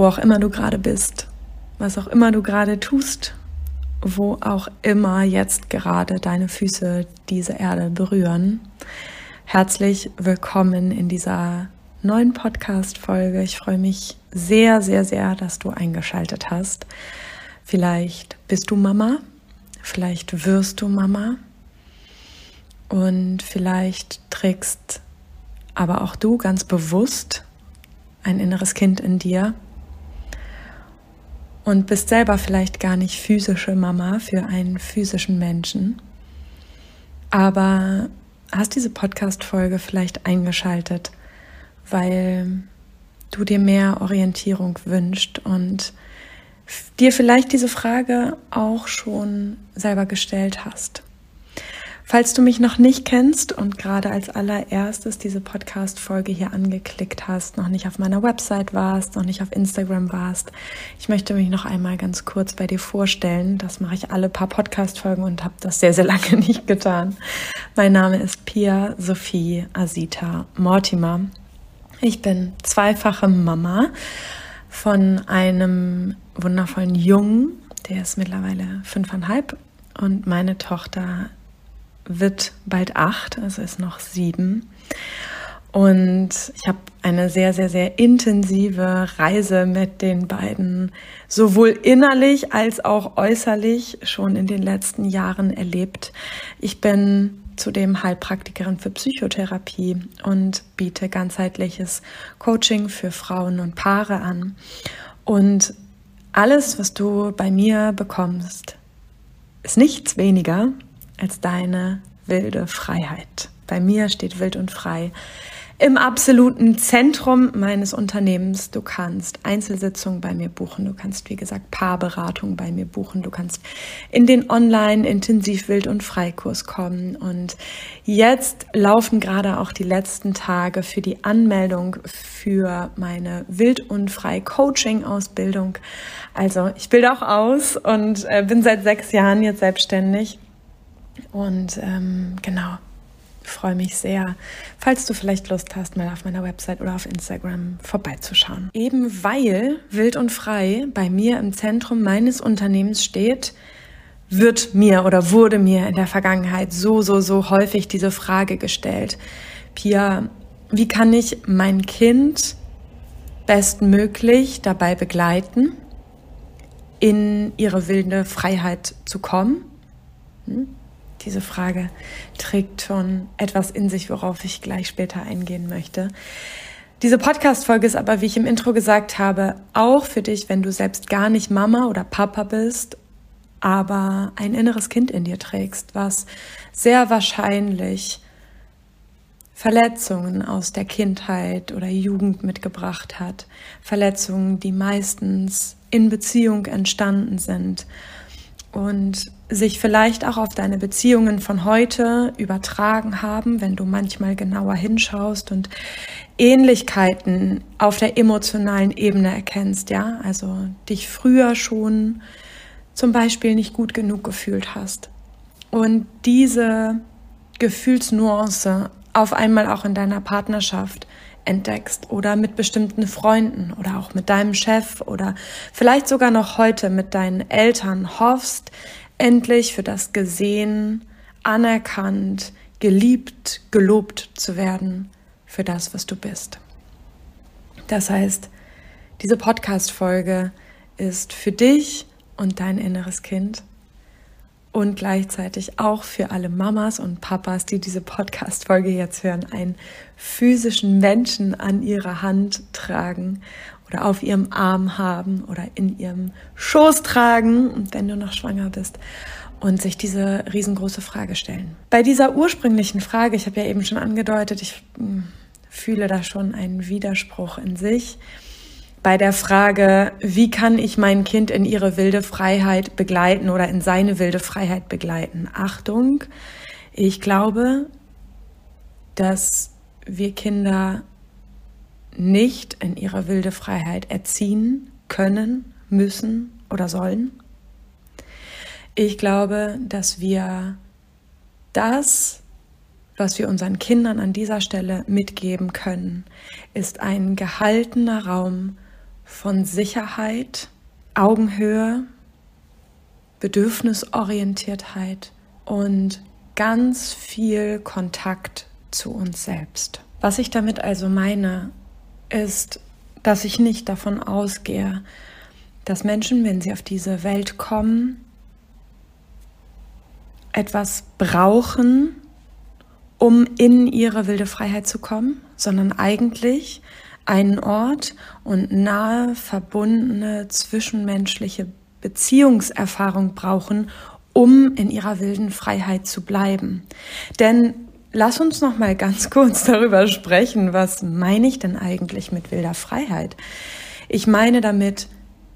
wo auch immer du gerade bist, was auch immer du gerade tust, wo auch immer jetzt gerade deine Füße diese Erde berühren. Herzlich willkommen in dieser neuen Podcast-Folge. Ich freue mich sehr, sehr, sehr, dass du eingeschaltet hast. Vielleicht bist du Mama, vielleicht wirst du Mama und vielleicht trägst aber auch du ganz bewusst ein inneres Kind in dir und bist selber vielleicht gar nicht physische Mama für einen physischen Menschen, aber hast diese Podcast-Folge vielleicht eingeschaltet, weil du dir mehr Orientierung wünscht und dir vielleicht diese Frage auch schon selber gestellt hast. Falls du mich noch nicht kennst und gerade als allererstes diese Podcast-Folge hier angeklickt hast, noch nicht auf meiner Website warst, noch nicht auf Instagram warst, ich möchte mich noch einmal ganz kurz bei dir vorstellen. Das mache ich alle paar Podcast-Folgen und habe das sehr, sehr lange nicht getan. Mein Name ist Pia Sophie Asita Mortimer. Ich bin zweifache Mama von einem wundervollen Jungen, der ist mittlerweile fünfeinhalb und meine Tochter wird bald acht, also ist noch sieben. Und ich habe eine sehr, sehr, sehr intensive Reise mit den beiden sowohl innerlich als auch äußerlich schon in den letzten Jahren erlebt. Ich bin zudem Heilpraktikerin für Psychotherapie und biete ganzheitliches Coaching für Frauen und Paare an. Und alles, was du bei mir bekommst, ist nichts weniger als deine wilde Freiheit. Bei mir steht wild und frei im absoluten Zentrum meines Unternehmens. Du kannst Einzelsitzungen bei mir buchen, du kannst, wie gesagt, Paarberatung bei mir buchen, du kannst in den Online-Intensiv-Wild- und Freikurs kommen. Und jetzt laufen gerade auch die letzten Tage für die Anmeldung für meine Wild- und Frei-Coaching-Ausbildung. Also ich bilde auch aus und äh, bin seit sechs Jahren jetzt selbstständig und ähm, genau, freue mich sehr, falls du vielleicht Lust hast, mal auf meiner Website oder auf Instagram vorbeizuschauen. Eben weil Wild und Frei bei mir im Zentrum meines Unternehmens steht, wird mir oder wurde mir in der Vergangenheit so, so, so häufig diese Frage gestellt. Pia, wie kann ich mein Kind bestmöglich dabei begleiten, in ihre wilde Freiheit zu kommen? Hm? Diese Frage trägt schon etwas in sich, worauf ich gleich später eingehen möchte. Diese Podcast-Folge ist aber, wie ich im Intro gesagt habe, auch für dich, wenn du selbst gar nicht Mama oder Papa bist, aber ein inneres Kind in dir trägst, was sehr wahrscheinlich Verletzungen aus der Kindheit oder Jugend mitgebracht hat. Verletzungen, die meistens in Beziehung entstanden sind und sich vielleicht auch auf deine Beziehungen von heute übertragen haben, wenn du manchmal genauer hinschaust und Ähnlichkeiten auf der emotionalen Ebene erkennst, ja, also dich früher schon zum Beispiel nicht gut genug gefühlt hast. Und diese Gefühlsnuance auf einmal auch in deiner Partnerschaft entdeckst oder mit bestimmten Freunden oder auch mit deinem Chef oder vielleicht sogar noch heute mit deinen Eltern hoffst, endlich für das gesehen, anerkannt, geliebt, gelobt zu werden für das, was du bist. Das heißt, diese Podcast-Folge ist für dich und dein inneres Kind und gleichzeitig auch für alle Mamas und Papas, die diese Podcast-Folge jetzt hören, einen physischen Menschen an ihrer Hand tragen oder auf ihrem Arm haben oder in ihrem Schoß tragen, wenn du noch schwanger bist und sich diese riesengroße Frage stellen. Bei dieser ursprünglichen Frage, ich habe ja eben schon angedeutet, ich hm, fühle da schon einen Widerspruch in sich bei der Frage, wie kann ich mein Kind in ihre wilde Freiheit begleiten oder in seine wilde Freiheit begleiten. Achtung, ich glaube, dass wir Kinder nicht in ihre wilde Freiheit erziehen können, müssen oder sollen. Ich glaube, dass wir das, was wir unseren Kindern an dieser Stelle mitgeben können, ist ein gehaltener Raum von Sicherheit, Augenhöhe, Bedürfnisorientiertheit und ganz viel Kontakt zu uns selbst. Was ich damit also meine, ist, dass ich nicht davon ausgehe, dass Menschen, wenn sie auf diese Welt kommen, etwas brauchen, um in ihre wilde Freiheit zu kommen, sondern eigentlich einen Ort und nahe verbundene zwischenmenschliche Beziehungserfahrung brauchen, um in ihrer wilden Freiheit zu bleiben. Denn lass uns noch mal ganz kurz darüber sprechen, was meine ich denn eigentlich mit wilder Freiheit? Ich meine damit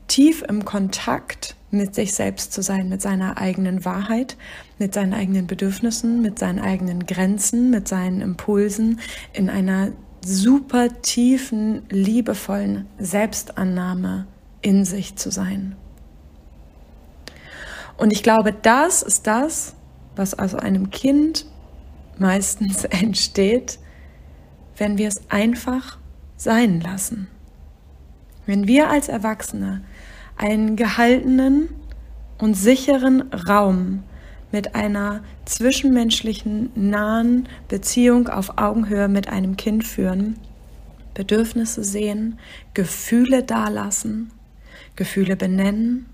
tief im Kontakt mit sich selbst zu sein, mit seiner eigenen Wahrheit, mit seinen eigenen Bedürfnissen, mit seinen eigenen Grenzen, mit seinen Impulsen, in einer super tiefen, liebevollen Selbstannahme in sich zu sein. Und ich glaube, das ist das, was aus einem Kind meistens entsteht, wenn wir es einfach sein lassen. Wenn wir als Erwachsene einen gehaltenen und sicheren Raum mit einer zwischenmenschlichen, nahen Beziehung auf Augenhöhe mit einem Kind führen, Bedürfnisse sehen, Gefühle dalassen, Gefühle benennen,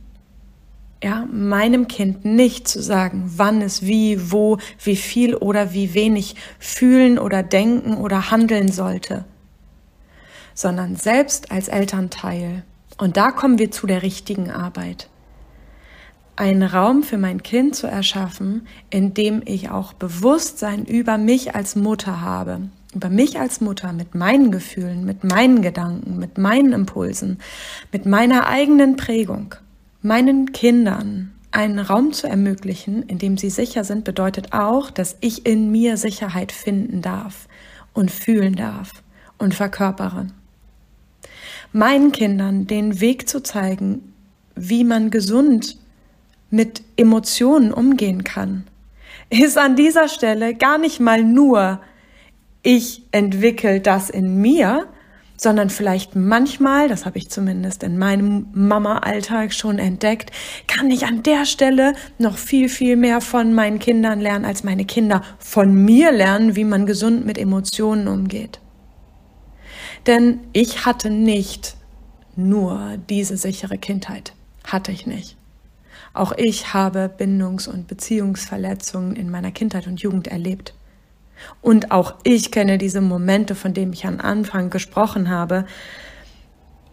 ja, meinem Kind nicht zu sagen, wann es wie, wo, wie viel oder wie wenig fühlen oder denken oder handeln sollte, sondern selbst als Elternteil und da kommen wir zu der richtigen Arbeit. Einen Raum für mein Kind zu erschaffen, in dem ich auch Bewusstsein über mich als Mutter habe, über mich als Mutter mit meinen Gefühlen, mit meinen Gedanken, mit meinen Impulsen, mit meiner eigenen Prägung, meinen Kindern einen Raum zu ermöglichen, in dem sie sicher sind, bedeutet auch, dass ich in mir Sicherheit finden darf und fühlen darf und verkörpere. Meinen Kindern den Weg zu zeigen, wie man gesund mit Emotionen umgehen kann, ist an dieser Stelle gar nicht mal nur, ich entwickle das in mir, sondern vielleicht manchmal, das habe ich zumindest in meinem Mama-Alltag schon entdeckt, kann ich an der Stelle noch viel, viel mehr von meinen Kindern lernen, als meine Kinder von mir lernen, wie man gesund mit Emotionen umgeht. Denn ich hatte nicht nur diese sichere Kindheit. Hatte ich nicht. Auch ich habe Bindungs- und Beziehungsverletzungen in meiner Kindheit und Jugend erlebt. Und auch ich kenne diese Momente, von denen ich am Anfang gesprochen habe,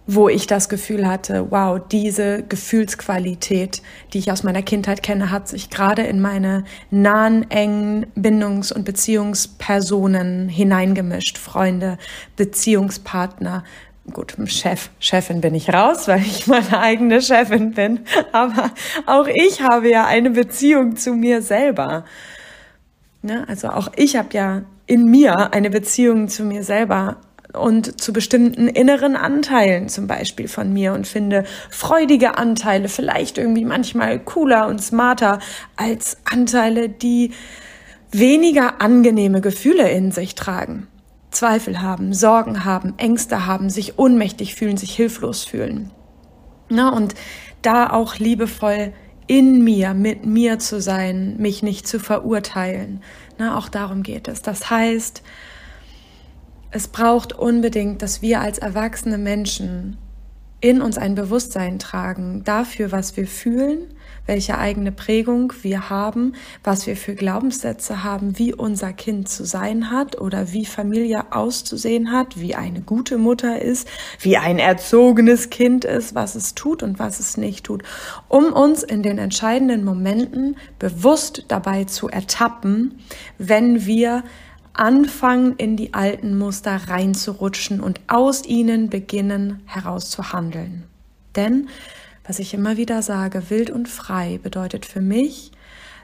wo ich das Gefühl hatte, wow, diese Gefühlsqualität, die ich aus meiner Kindheit kenne, hat sich gerade in meine nahen, engen Bindungs- und Beziehungspersonen hineingemischt. Freunde, Beziehungspartner, gut, Chef, Chefin bin ich raus, weil ich meine eigene Chefin bin. Aber auch ich habe ja eine Beziehung zu mir selber. Ne? Also auch ich habe ja in mir eine Beziehung zu mir selber und zu bestimmten inneren Anteilen zum Beispiel von mir und finde freudige Anteile vielleicht irgendwie manchmal cooler und smarter als Anteile, die weniger angenehme Gefühle in sich tragen. Zweifel haben, Sorgen haben, Ängste haben, sich ohnmächtig fühlen, sich hilflos fühlen. Na, und da auch liebevoll in mir, mit mir zu sein, mich nicht zu verurteilen. Na, auch darum geht es. Das heißt, es braucht unbedingt, dass wir als erwachsene Menschen in uns ein Bewusstsein tragen dafür, was wir fühlen, welche eigene Prägung wir haben, was wir für Glaubenssätze haben, wie unser Kind zu sein hat oder wie Familie auszusehen hat, wie eine gute Mutter ist, wie ein erzogenes Kind ist, was es tut und was es nicht tut, um uns in den entscheidenden Momenten bewusst dabei zu ertappen, wenn wir anfangen, in die alten Muster reinzurutschen und aus ihnen beginnen herauszuhandeln. Denn, was ich immer wieder sage, wild und frei bedeutet für mich,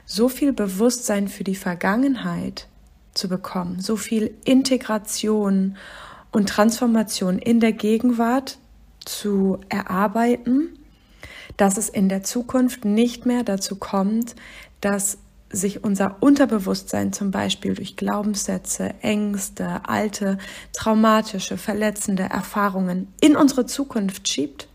so viel Bewusstsein für die Vergangenheit zu bekommen, so viel Integration und Transformation in der Gegenwart zu erarbeiten, dass es in der Zukunft nicht mehr dazu kommt, dass sich unser Unterbewusstsein zum Beispiel durch Glaubenssätze, Ängste, alte, traumatische, verletzende Erfahrungen in unsere Zukunft schiebt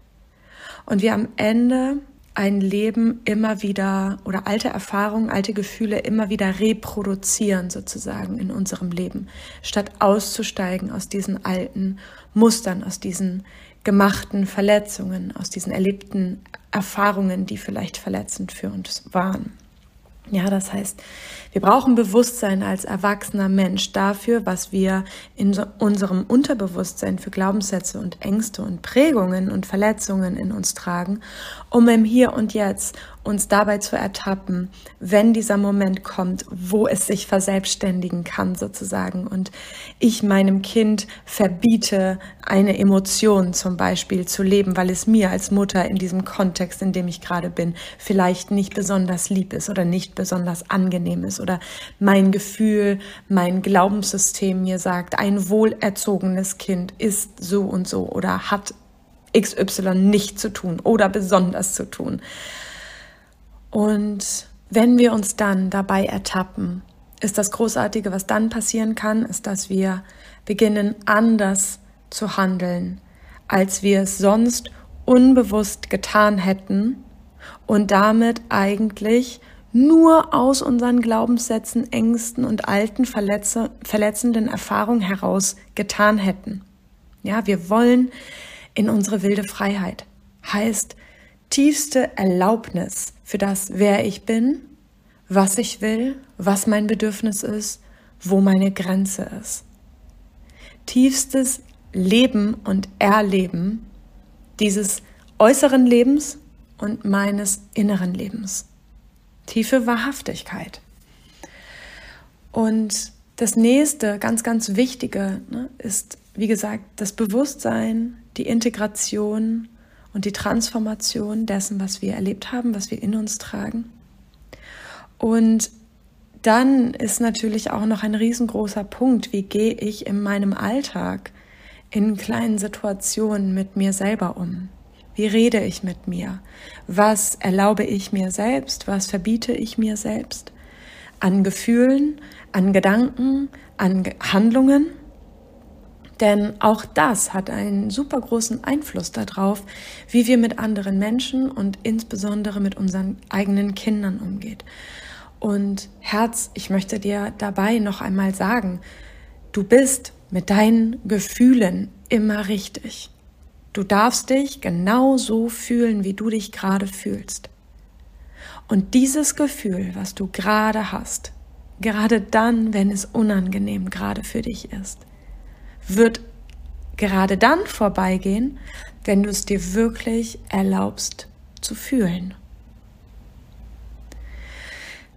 und wir am Ende ein Leben immer wieder oder alte Erfahrungen, alte Gefühle immer wieder reproduzieren sozusagen in unserem Leben, statt auszusteigen aus diesen alten Mustern, aus diesen gemachten Verletzungen, aus diesen erlebten Erfahrungen, die vielleicht verletzend für uns waren. Ja, das heißt, wir brauchen Bewusstsein als erwachsener Mensch dafür, was wir in unserem Unterbewusstsein für Glaubenssätze und Ängste und Prägungen und Verletzungen in uns tragen, um im Hier und Jetzt uns dabei zu ertappen, wenn dieser Moment kommt, wo es sich verselbstständigen kann sozusagen und ich meinem Kind verbiete, eine Emotion zum Beispiel zu leben, weil es mir als Mutter in diesem Kontext, in dem ich gerade bin, vielleicht nicht besonders lieb ist oder nicht besonders angenehm ist oder mein Gefühl, mein Glaubenssystem mir sagt, ein wohlerzogenes Kind ist so und so oder hat XY nicht zu tun oder besonders zu tun. Und wenn wir uns dann dabei ertappen, ist das Großartige, was dann passieren kann, ist, dass wir beginnen anders zu handeln, als wir es sonst unbewusst getan hätten und damit eigentlich nur aus unseren Glaubenssätzen, Ängsten und alten verletze, verletzenden Erfahrungen heraus getan hätten. Ja, wir wollen in unsere wilde Freiheit. Heißt tiefste Erlaubnis für das, wer ich bin, was ich will, was mein Bedürfnis ist, wo meine Grenze ist. Tiefstes Leben und Erleben dieses äußeren Lebens und meines inneren Lebens tiefe Wahrhaftigkeit. Und das nächste, ganz, ganz wichtige, ne, ist, wie gesagt, das Bewusstsein, die Integration und die Transformation dessen, was wir erlebt haben, was wir in uns tragen. Und dann ist natürlich auch noch ein riesengroßer Punkt, wie gehe ich in meinem Alltag in kleinen Situationen mit mir selber um? Wie rede ich mit mir? Was erlaube ich mir selbst? Was verbiete ich mir selbst? An Gefühlen, an Gedanken, an Handlungen? Denn auch das hat einen super großen Einfluss darauf, wie wir mit anderen Menschen und insbesondere mit unseren eigenen Kindern umgeht. Und Herz, ich möchte dir dabei noch einmal sagen, du bist mit deinen Gefühlen immer richtig. Du darfst dich genau so fühlen, wie du dich gerade fühlst. Und dieses Gefühl, was du gerade hast, gerade dann, wenn es unangenehm gerade für dich ist, wird gerade dann vorbeigehen, wenn du es dir wirklich erlaubst zu fühlen.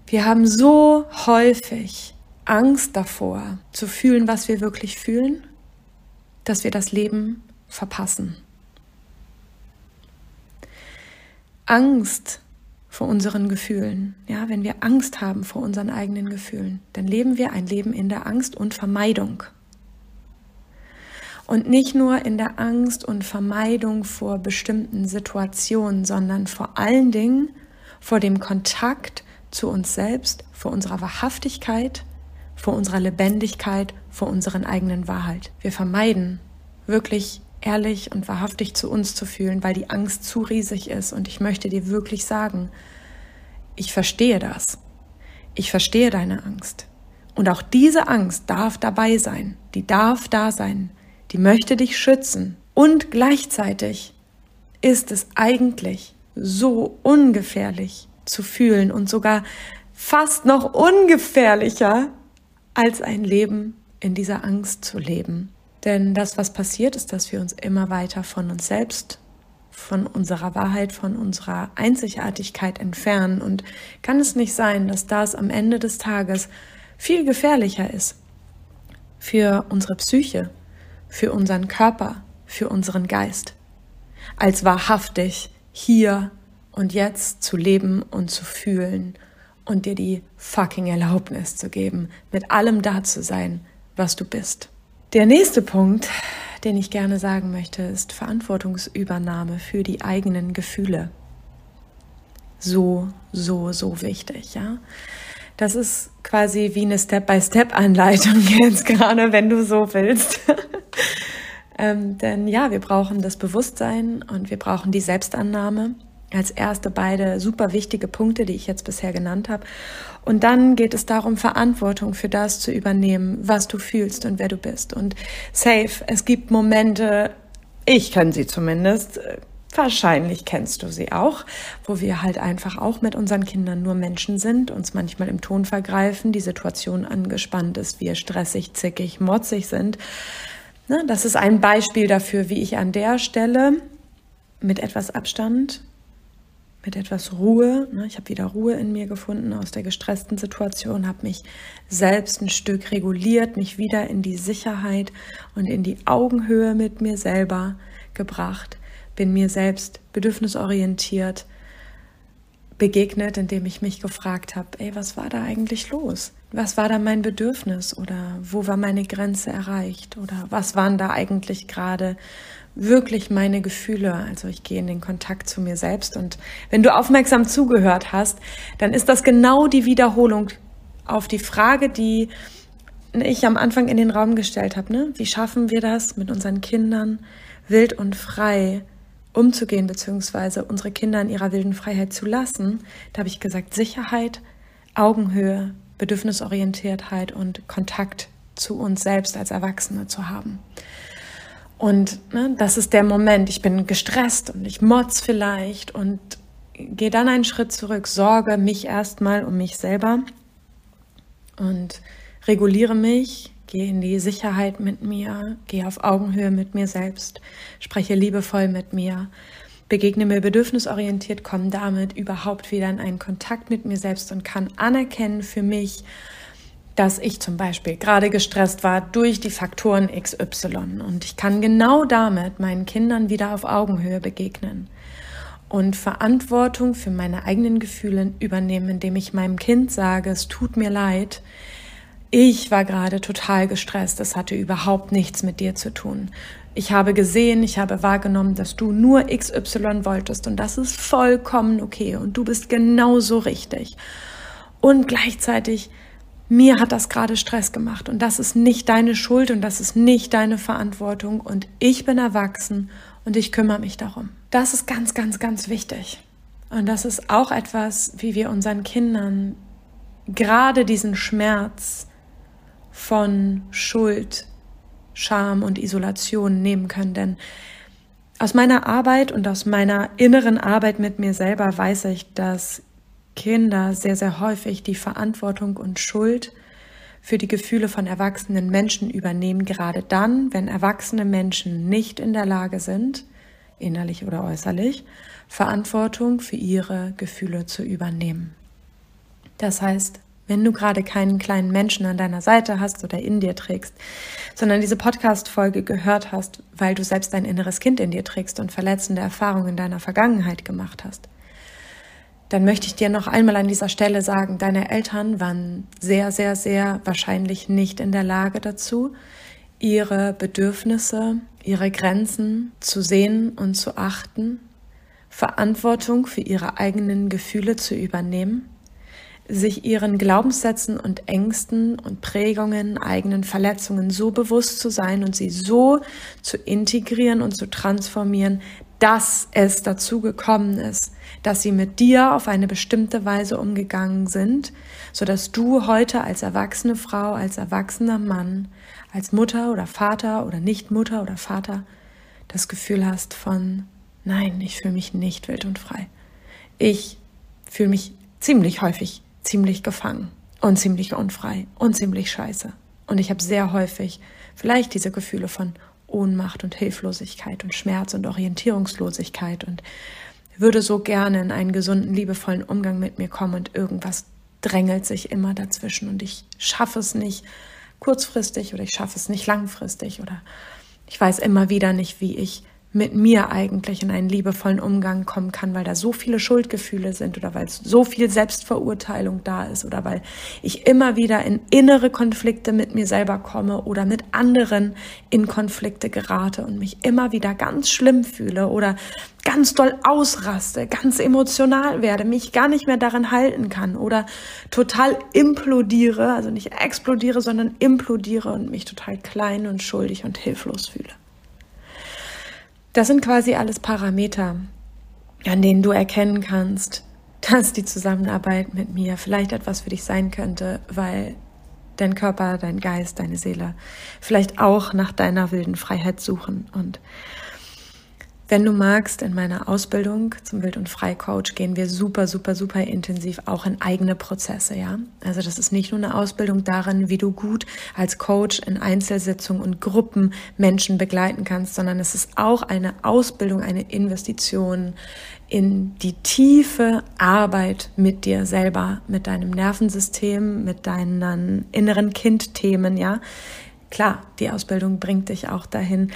Wir haben so häufig Angst davor, zu fühlen, was wir wirklich fühlen, dass wir das Leben verpassen. Angst vor unseren Gefühlen, ja, wenn wir Angst haben vor unseren eigenen Gefühlen, dann leben wir ein Leben in der Angst und Vermeidung. Und nicht nur in der Angst und Vermeidung vor bestimmten Situationen, sondern vor allen Dingen vor dem Kontakt zu uns selbst, vor unserer Wahrhaftigkeit, vor unserer Lebendigkeit, vor unseren eigenen Wahrheit. Wir vermeiden wirklich ehrlich und wahrhaftig zu uns zu fühlen, weil die Angst zu riesig ist. Und ich möchte dir wirklich sagen, ich verstehe das. Ich verstehe deine Angst. Und auch diese Angst darf dabei sein. Die darf da sein. Die möchte dich schützen. Und gleichzeitig ist es eigentlich so ungefährlich zu fühlen und sogar fast noch ungefährlicher, als ein Leben in dieser Angst zu leben. Denn das, was passiert, ist, dass wir uns immer weiter von uns selbst, von unserer Wahrheit, von unserer Einzigartigkeit entfernen. Und kann es nicht sein, dass das am Ende des Tages viel gefährlicher ist für unsere Psyche, für unseren Körper, für unseren Geist, als wahrhaftig hier und jetzt zu leben und zu fühlen und dir die fucking Erlaubnis zu geben, mit allem da zu sein, was du bist. Der nächste Punkt, den ich gerne sagen möchte, ist Verantwortungsübernahme für die eigenen Gefühle. So, so, so wichtig, ja. Das ist quasi wie eine Step-by-Step-Anleitung jetzt gerade, wenn du so willst. Ähm, denn ja, wir brauchen das Bewusstsein und wir brauchen die Selbstannahme als erste beide super wichtige Punkte, die ich jetzt bisher genannt habe. Und dann geht es darum, Verantwortung für das zu übernehmen, was du fühlst und wer du bist. Und safe, es gibt Momente, ich kenne sie zumindest, wahrscheinlich kennst du sie auch, wo wir halt einfach auch mit unseren Kindern nur Menschen sind, uns manchmal im Ton vergreifen, die Situation angespannt ist, wir stressig, zickig, motzig sind. Ne, das ist ein Beispiel dafür, wie ich an der Stelle mit etwas Abstand mit etwas Ruhe. Ne? Ich habe wieder Ruhe in mir gefunden aus der gestressten Situation, habe mich selbst ein Stück reguliert, mich wieder in die Sicherheit und in die Augenhöhe mit mir selber gebracht, bin mir selbst bedürfnisorientiert begegnet, indem ich mich gefragt habe, ey, was war da eigentlich los? Was war da mein Bedürfnis oder wo war meine Grenze erreicht oder was waren da eigentlich gerade wirklich meine Gefühle. Also ich gehe in den Kontakt zu mir selbst und wenn du aufmerksam zugehört hast, dann ist das genau die Wiederholung auf die Frage, die ich am Anfang in den Raum gestellt habe. Ne? Wie schaffen wir das mit unseren Kindern wild und frei umzugehen, beziehungsweise unsere Kinder in ihrer wilden Freiheit zu lassen? Da habe ich gesagt, Sicherheit, Augenhöhe, Bedürfnisorientiertheit und Kontakt zu uns selbst als Erwachsene zu haben. Und ne, das ist der Moment, ich bin gestresst und ich motz vielleicht und gehe dann einen Schritt zurück, sorge mich erstmal um mich selber und reguliere mich, gehe in die Sicherheit mit mir, gehe auf Augenhöhe mit mir selbst, spreche liebevoll mit mir, begegne mir bedürfnisorientiert, komme damit überhaupt wieder in einen Kontakt mit mir selbst und kann anerkennen für mich, dass ich zum Beispiel gerade gestresst war durch die Faktoren XY und ich kann genau damit meinen Kindern wieder auf Augenhöhe begegnen und Verantwortung für meine eigenen Gefühle übernehmen, indem ich meinem Kind sage, es tut mir leid, ich war gerade total gestresst, es hatte überhaupt nichts mit dir zu tun. Ich habe gesehen, ich habe wahrgenommen, dass du nur XY wolltest und das ist vollkommen okay und du bist genauso richtig. Und gleichzeitig mir hat das gerade Stress gemacht und das ist nicht deine Schuld und das ist nicht deine Verantwortung und ich bin erwachsen und ich kümmere mich darum. Das ist ganz, ganz, ganz wichtig. Und das ist auch etwas, wie wir unseren Kindern gerade diesen Schmerz von Schuld, Scham und Isolation nehmen können. Denn aus meiner Arbeit und aus meiner inneren Arbeit mit mir selber weiß ich, dass Kinder sehr, sehr häufig die Verantwortung und Schuld für die Gefühle von erwachsenen Menschen übernehmen, gerade dann, wenn erwachsene Menschen nicht in der Lage sind, innerlich oder äußerlich, Verantwortung für ihre Gefühle zu übernehmen. Das heißt, wenn du gerade keinen kleinen Menschen an deiner Seite hast oder in dir trägst, sondern diese Podcast-Folge gehört hast, weil du selbst dein inneres Kind in dir trägst und verletzende Erfahrungen in deiner Vergangenheit gemacht hast, dann möchte ich dir noch einmal an dieser Stelle sagen, deine Eltern waren sehr, sehr, sehr wahrscheinlich nicht in der Lage dazu, ihre Bedürfnisse, ihre Grenzen zu sehen und zu achten, Verantwortung für ihre eigenen Gefühle zu übernehmen, sich ihren Glaubenssätzen und Ängsten und Prägungen, eigenen Verletzungen so bewusst zu sein und sie so zu integrieren und zu transformieren, dass es dazu gekommen ist, dass sie mit dir auf eine bestimmte Weise umgegangen sind, so dass du heute als erwachsene Frau, als erwachsener Mann, als Mutter oder Vater oder nicht Mutter oder Vater das Gefühl hast von, nein, ich fühle mich nicht wild und frei. Ich fühle mich ziemlich häufig ziemlich gefangen und ziemlich unfrei und ziemlich scheiße. Und ich habe sehr häufig vielleicht diese Gefühle von Ohnmacht und Hilflosigkeit und Schmerz und Orientierungslosigkeit und würde so gerne in einen gesunden, liebevollen Umgang mit mir kommen und irgendwas drängelt sich immer dazwischen und ich schaffe es nicht kurzfristig oder ich schaffe es nicht langfristig oder ich weiß immer wieder nicht, wie ich mit mir eigentlich in einen liebevollen Umgang kommen kann, weil da so viele Schuldgefühle sind oder weil so viel Selbstverurteilung da ist oder weil ich immer wieder in innere Konflikte mit mir selber komme oder mit anderen in Konflikte gerate und mich immer wieder ganz schlimm fühle oder ganz doll ausraste, ganz emotional werde, mich gar nicht mehr daran halten kann oder total implodiere, also nicht explodiere, sondern implodiere und mich total klein und schuldig und hilflos fühle. Das sind quasi alles Parameter, an denen du erkennen kannst, dass die Zusammenarbeit mit mir vielleicht etwas für dich sein könnte, weil dein Körper, dein Geist, deine Seele vielleicht auch nach deiner wilden Freiheit suchen. Und wenn du magst, in meiner Ausbildung zum Wild- und Freicoach gehen wir super, super, super intensiv auch in eigene Prozesse, ja. Also das ist nicht nur eine Ausbildung darin, wie du gut als Coach in Einzelsitzungen und Gruppen Menschen begleiten kannst, sondern es ist auch eine Ausbildung, eine Investition in die tiefe Arbeit mit dir selber, mit deinem Nervensystem, mit deinen inneren Kindthemen, ja. Klar, die Ausbildung bringt dich auch dahin,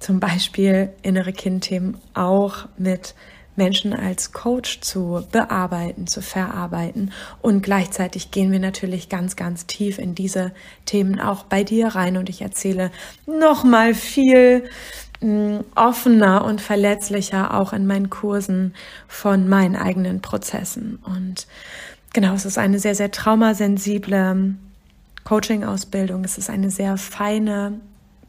zum Beispiel innere Kindthemen auch mit Menschen als Coach zu bearbeiten, zu verarbeiten. Und gleichzeitig gehen wir natürlich ganz, ganz tief in diese Themen auch bei dir rein. Und ich erzähle nochmal viel mh, mm, offener und verletzlicher auch in meinen Kursen von meinen eigenen Prozessen. Und genau, es ist eine sehr, sehr traumasensible Coaching-Ausbildung. Es ist eine sehr feine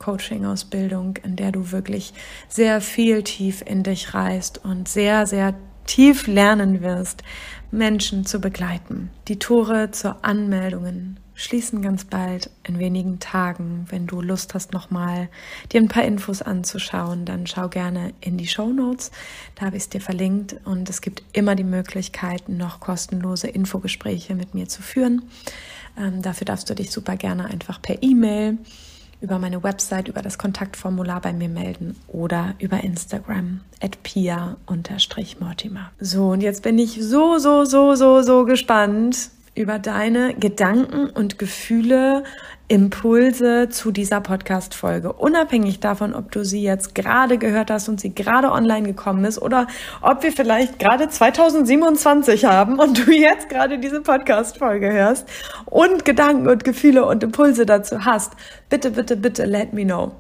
Coaching-Ausbildung, in der du wirklich sehr viel tief in dich reist und sehr, sehr tief lernen wirst, Menschen zu begleiten. Die Tore zur Anmeldungen schließen ganz bald in wenigen Tagen. Wenn du Lust hast, nochmal dir ein paar Infos anzuschauen, dann schau gerne in die Show Notes. Da habe ich es dir verlinkt und es gibt immer die Möglichkeit, noch kostenlose Infogespräche mit mir zu führen. Ähm, dafür darfst du dich super gerne einfach per E-Mail über meine Website, über das Kontaktformular bei mir melden oder über Instagram at pia-mortimer. So, und jetzt bin ich so, so, so, so, so gespannt über deine Gedanken und Gefühle Impulse zu dieser Podcast-Folge. Unabhängig davon, ob du sie jetzt gerade gehört hast und sie gerade online gekommen ist oder ob wir vielleicht gerade 2027 haben und du jetzt gerade diese Podcast-Folge hörst und Gedanken und Gefühle und Impulse dazu hast. Bitte, bitte, bitte let me know.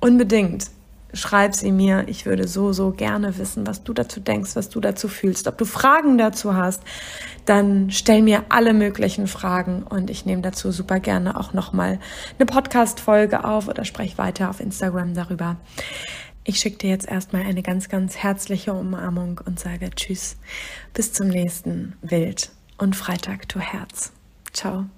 Unbedingt schreib sie mir. Ich würde so, so gerne wissen, was du dazu denkst, was du dazu fühlst. Ob du Fragen dazu hast, dann stell mir alle möglichen Fragen und ich nehme dazu super gerne auch nochmal eine Podcast-Folge auf oder spreche weiter auf Instagram darüber. Ich schicke dir jetzt erstmal eine ganz, ganz herzliche Umarmung und sage Tschüss. Bis zum nächsten Wild und Freitag, du Herz. Ciao.